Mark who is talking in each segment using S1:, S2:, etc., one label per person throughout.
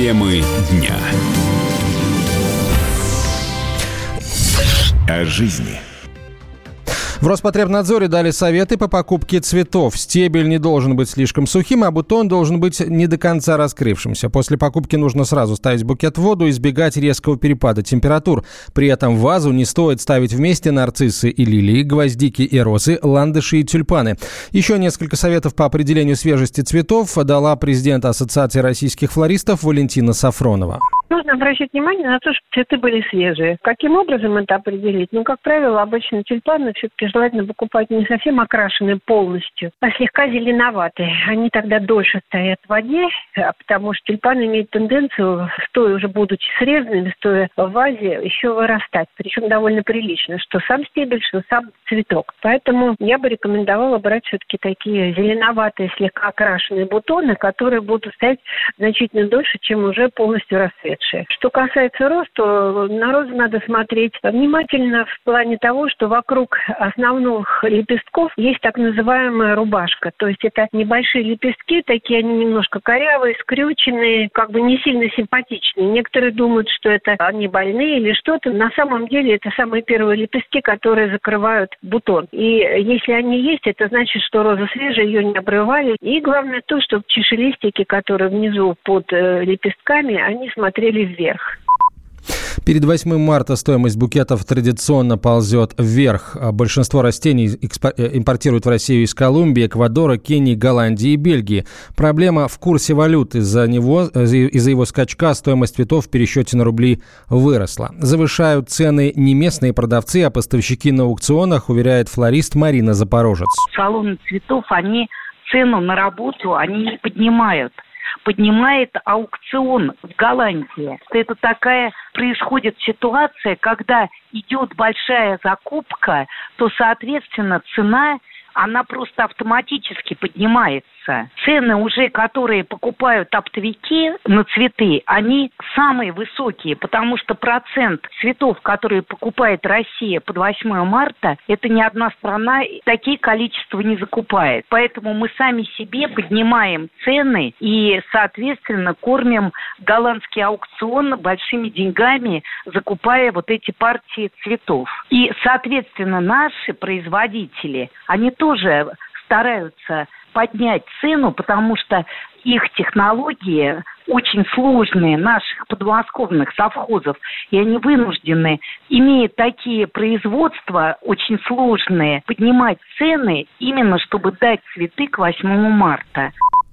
S1: Темы дня. О жизни.
S2: В Роспотребнадзоре дали советы по покупке цветов. Стебель не должен быть слишком сухим, а бутон должен быть не до конца раскрывшимся. После покупки нужно сразу ставить букет в воду и избегать резкого перепада температур. При этом вазу не стоит ставить вместе нарциссы и лилии, гвоздики и розы, ландыши и тюльпаны. Еще несколько советов по определению свежести цветов дала президент Ассоциации российских флористов Валентина Сафронова.
S3: Нужно обращать внимание на то, что цветы были свежие. Каким образом это определить? Ну, как правило, обычно тюльпаны все-таки желательно покупать не совсем окрашенные полностью, а слегка зеленоватые. Они тогда дольше стоят в воде, а потому что тюльпаны имеют тенденцию, стоя уже будучи срезанными, стоя в вазе, еще вырастать. Причем довольно прилично, что сам стебель, что сам цветок. Поэтому я бы рекомендовала брать все-таки такие зеленоватые, слегка окрашенные бутоны, которые будут стоять значительно дольше, чем уже полностью расцвет лучше. Что касается роста, на розы надо смотреть внимательно в плане того, что вокруг основных лепестков есть так называемая рубашка. То есть это небольшие лепестки, такие они немножко корявые, скрюченные, как бы не сильно симпатичные. Некоторые думают, что это они больные или что-то. На самом деле это самые первые лепестки, которые закрывают бутон. И если они есть, это значит, что роза свежая, ее не обрывали. И главное то, что чешелистики, которые внизу под э, лепестками, они смотрели посмотрели вверх.
S2: Перед 8 марта стоимость букетов традиционно ползет вверх. Большинство растений э, импортируют в Россию из Колумбии, Эквадора, Кении, Голландии и Бельгии. Проблема в курсе валют. Из-за него, из-за его скачка стоимость цветов в пересчете на рубли выросла. Завышают цены не местные продавцы, а поставщики на аукционах, уверяет флорист Марина Запорожец.
S4: Салоны цветов, они цену на работу, они не поднимают поднимает аукцион в Голландии. Это такая происходит ситуация, когда идет большая закупка, то, соответственно, цена она просто автоматически поднимается. Цены уже, которые покупают оптовики на цветы, они самые высокие, потому что процент цветов, которые покупает Россия под 8 марта, это ни одна страна такие количества не закупает. Поэтому мы сами себе поднимаем цены и, соответственно, кормим голландский аукцион большими деньгами, закупая вот эти партии цветов. И, соответственно, наши производители, они тоже стараются поднять цену, потому что их технологии очень сложные, наших подмосковных совхозов, и они вынуждены, имея такие производства очень сложные, поднимать цены именно чтобы дать цветы к 8 марта.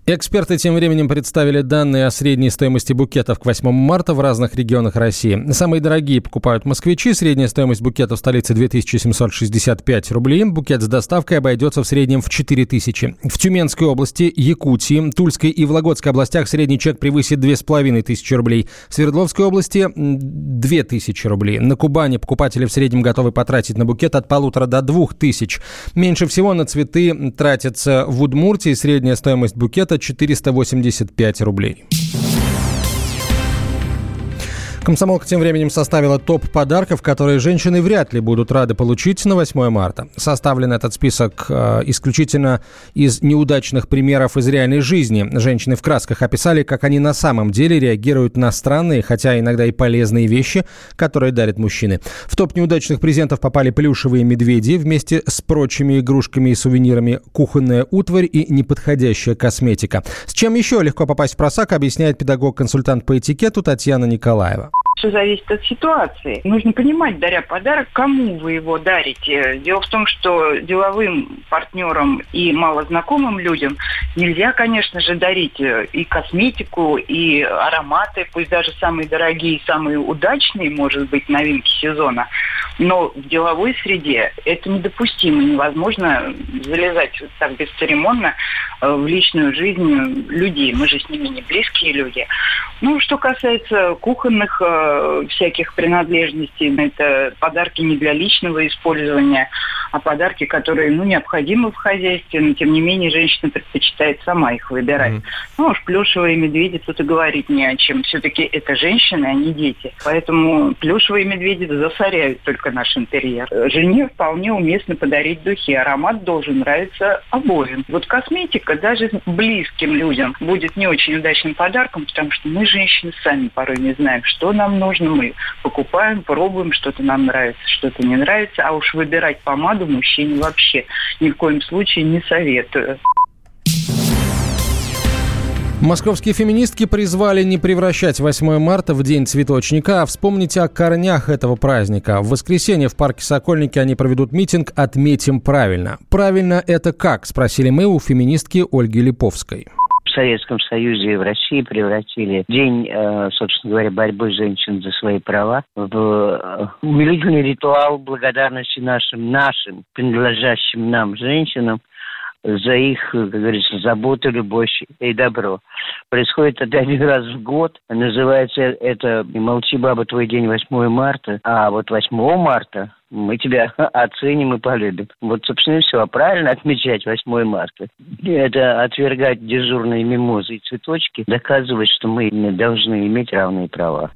S2: Эксперты тем временем представили данные о средней стоимости букетов к 8 марта в разных регионах России. Самые дорогие покупают москвичи. Средняя стоимость букета в столице 2765 рублей. Букет с доставкой обойдется в среднем в 4000. В Тюменской области, Якутии, Тульской и Вологодской областях средний чек превысит 2500 рублей. В Свердловской области 2000 рублей. На Кубани покупатели в среднем готовы потратить на букет от полутора до двух тысяч. Меньше всего на цветы тратится в Удмуртии. Средняя стоимость букета 485 рублей. Комсомолка тем временем составила топ подарков, которые женщины вряд ли будут рады получить на 8 марта. Составлен этот список э, исключительно из неудачных примеров из реальной жизни. Женщины в красках описали, как они на самом деле реагируют на странные, хотя иногда и полезные вещи, которые дарят мужчины. В топ неудачных презентов попали плюшевые медведи вместе с прочими игрушками и сувенирами, кухонная утварь и неподходящая косметика. С чем еще легко попасть в просак, объясняет педагог-консультант по этикету Татьяна Николаева.
S5: Все зависит от ситуации. Нужно понимать, даря подарок, кому вы его дарите. Дело в том, что деловым партнерам и малознакомым людям нельзя, конечно же, дарить э, и косметику, и ароматы, пусть даже самые дорогие, самые удачные, может быть, новинки сезона. Но в деловой среде это недопустимо. Невозможно залезать вот так бесцеремонно э, в личную жизнь людей. Мы же с ними не близкие люди. Ну, что касается кухонных э, всяких принадлежностей, это подарки не для личного использования, а подарки, которые, ну, необходимы в хозяйстве, но, тем не менее, женщина предпочитает сама их выбирать. Mm. Ну, уж плюшевые медведи тут и говорить не о чем. Все-таки это женщины, а не дети. Поэтому плюшевые медведи засоряют только наш интерьер. Жене вполне уместно подарить духи. Аромат должен нравиться обоим. Вот косметика даже близким людям будет не очень удачным подарком, потому что мы, женщины, сами порой не знаем, что нам нужно. Мы покупаем, пробуем, что-то нам нравится, что-то не нравится. А уж выбирать помаду мужчине вообще ни в коем случае не советую.
S2: Московские феминистки призвали не превращать 8 марта в День цветочника, а вспомнить о корнях этого праздника. В воскресенье в парке Сокольники они проведут митинг «Отметим правильно». «Правильно это как?» – спросили мы у феминистки Ольги Липовской.
S1: В Советском Союзе и в России превратили день, э, собственно говоря, борьбы женщин за свои права в э, умилительный ритуал благодарности нашим, нашим, принадлежащим нам женщинам – за их, как говорится, заботу, любовь и добро. Происходит это один раз в год. Называется это «Молчи, баба, твой день 8 марта». А вот 8 марта мы тебя оценим и полюбим. Вот, собственно, и все. А правильно отмечать 8 марта. Это отвергать дежурные мимозы и цветочки, доказывать, что мы должны иметь равные права.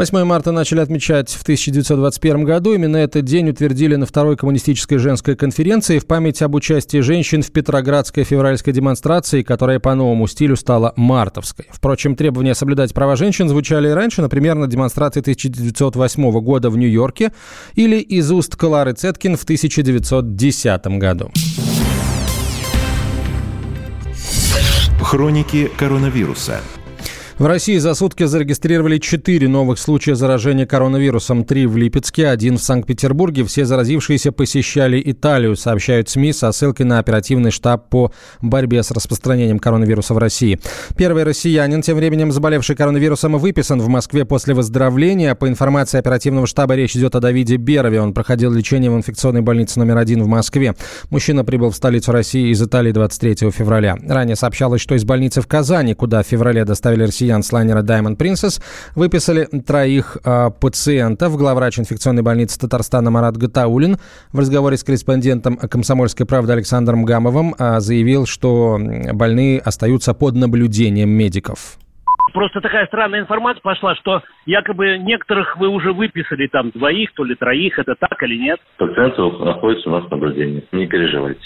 S2: 8 марта начали отмечать в 1921 году. Именно этот день утвердили на второй коммунистической женской конференции в память об участии женщин в Петроградской февральской демонстрации, которая по новому стилю стала мартовской. Впрочем, требования соблюдать права женщин звучали и раньше, например, на демонстрации 1908 года в Нью-Йорке или из уст Клары Цеткин в 1910 году.
S6: Хроники коронавируса.
S2: В России за сутки зарегистрировали 4 новых случая заражения коронавирусом. Три в Липецке, один в Санкт-Петербурге. Все заразившиеся посещали Италию, сообщают СМИ со ссылкой на оперативный штаб по борьбе с распространением коронавируса в России. Первый россиянин, тем временем заболевший коронавирусом, выписан в Москве после выздоровления. По информации оперативного штаба речь идет о Давиде Берове. Он проходил лечение в инфекционной больнице номер один в Москве. Мужчина прибыл в столицу России из Италии 23 февраля. Ранее сообщалось, что из больницы в Казани, куда в феврале доставили россиян, россиян с лайнера Diamond Princess выписали троих э, пациентов. Главврач инфекционной больницы Татарстана Марат Гатаулин в разговоре с корреспондентом «Комсомольской правды» Александром Гамовым э, заявил, что больные остаются под наблюдением медиков.
S7: Просто такая странная информация пошла, что якобы некоторых вы уже выписали, там, двоих, то ли троих, это так или нет?
S8: Пациенты находятся у нас в наблюдении, не переживайте.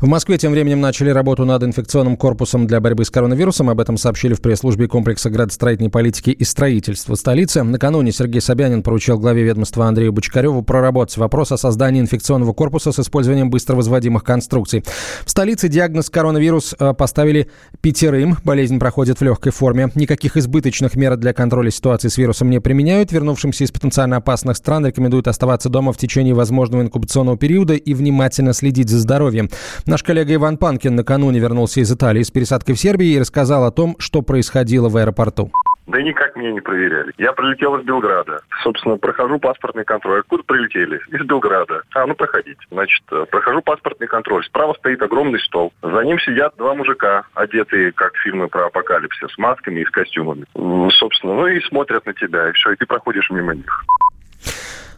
S2: В Москве тем временем начали работу над инфекционным корпусом для борьбы с коронавирусом. Об этом сообщили в пресс-службе комплекса градостроительной политики и строительства столицы. Накануне Сергей Собянин поручил главе ведомства Андрею Бочкареву проработать вопрос о создании инфекционного корпуса с использованием быстро возводимых конструкций. В столице диагноз коронавирус э, поставили пятерым. Болезнь проходит в легкой форме. Никаких избыточных мер для контроля ситуации с вирусом не применяют. Вернувшимся из потенциально опасных стран рекомендуют оставаться дома в течение возможного инкубационного периода и внимательно следить за здоровьем. Наш коллега Иван Панкин накануне вернулся из Италии с пересадкой в Сербии и рассказал о том, что происходило в аэропорту.
S9: Да никак меня не проверяли. Я прилетел из Белграда. Собственно, прохожу паспортный контроль. Откуда прилетели? Из Белграда. А, ну проходите. Значит, э, прохожу паспортный контроль. Справа стоит огромный стол. За ним сидят два мужика, одетые, как фильмы про апокалипсис, с масками и с костюмами. Собственно, ну и смотрят на тебя, и все, и ты проходишь мимо них.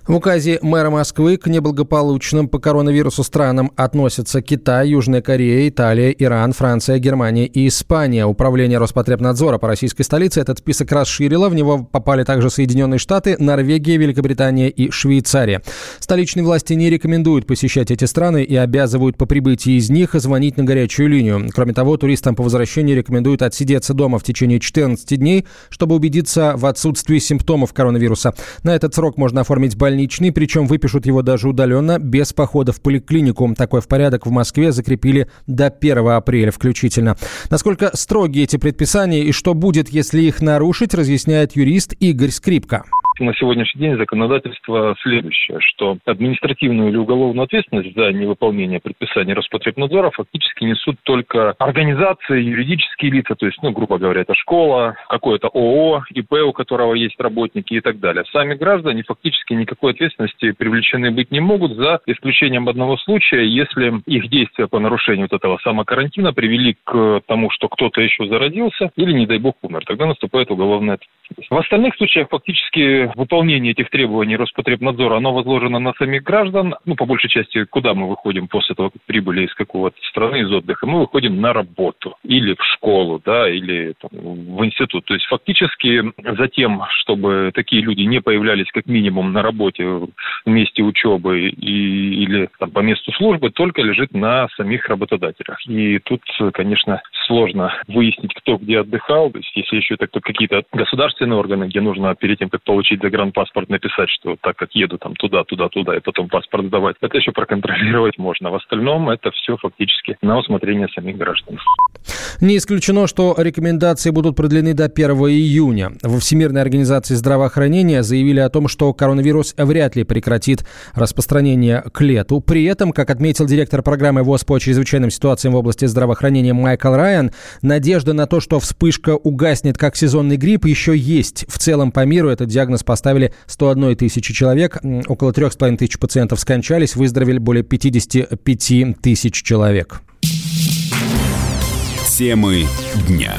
S2: В указе мэра Москвы к неблагополучным по коронавирусу странам относятся Китай, Южная Корея, Италия, Иран, Франция, Германия и Испания. Управление Роспотребнадзора по российской столице этот список расширило. В него попали также Соединенные Штаты, Норвегия, Великобритания и Швейцария. Столичные власти не рекомендуют посещать эти страны и обязывают по прибытии из них звонить на горячую линию. Кроме того, туристам по возвращении рекомендуют отсидеться дома в течение 14 дней, чтобы убедиться в отсутствии симптомов коронавируса. На этот срок можно оформить больницу больничный, причем выпишут его даже удаленно, без похода в поликлинику. Такой в порядок в Москве закрепили до 1 апреля включительно. Насколько строгие эти предписания и что будет, если их нарушить, разъясняет юрист Игорь Скрипка
S10: на сегодняшний день законодательство следующее, что административную или уголовную ответственность за невыполнение предписаний Роспотребнадзора фактически несут только организации, юридические лица, то есть, ну, грубо говоря, это школа, какое-то ООО, ИП, у которого есть работники и так далее. Сами граждане фактически никакой ответственности привлечены быть не могут, за исключением одного случая, если их действия по нарушению вот этого самокарантина привели к тому, что кто-то еще заразился или, не дай бог, умер. Тогда наступает уголовная ответственность. В остальных случаях фактически выполнение этих требований Роспотребнадзора, оно возложено на самих граждан. Ну, по большей части, куда мы выходим после того, как прибыли из какого-то страны, из отдыха? Мы выходим на работу или в школу, да, или там, в институт. То есть фактически за тем, чтобы такие люди не появлялись как минимум на работе в месте учебы и, или там, по месту службы, только лежит на самих работодателях. И тут, конечно, сложно выяснить, кто где отдыхал. То есть если еще это какие-то государственные органы, где нужно перед тем, как получить загранпаспорт, написать, что так как еду там туда, туда, туда, и потом паспорт сдавать, это еще проконтролировать можно. В остальном это все фактически на усмотрение самих граждан.
S2: Не исключено, что рекомендации будут продлены до 1 июня. Во Всемирной организации здравоохранения заявили о том, что коронавирус вряд ли прекратит распространение к лету. При этом, как отметил директор программы ВОЗ по чрезвычайным ситуациям в области здравоохранения Майкл Райан, надежда на то, что вспышка угаснет как сезонный грипп, еще есть. В целом по миру этот диагноз поставили 101 тысячи человек. Около 3,5 тысяч пациентов скончались, выздоровели более 55 тысяч человек.
S6: Темы дня.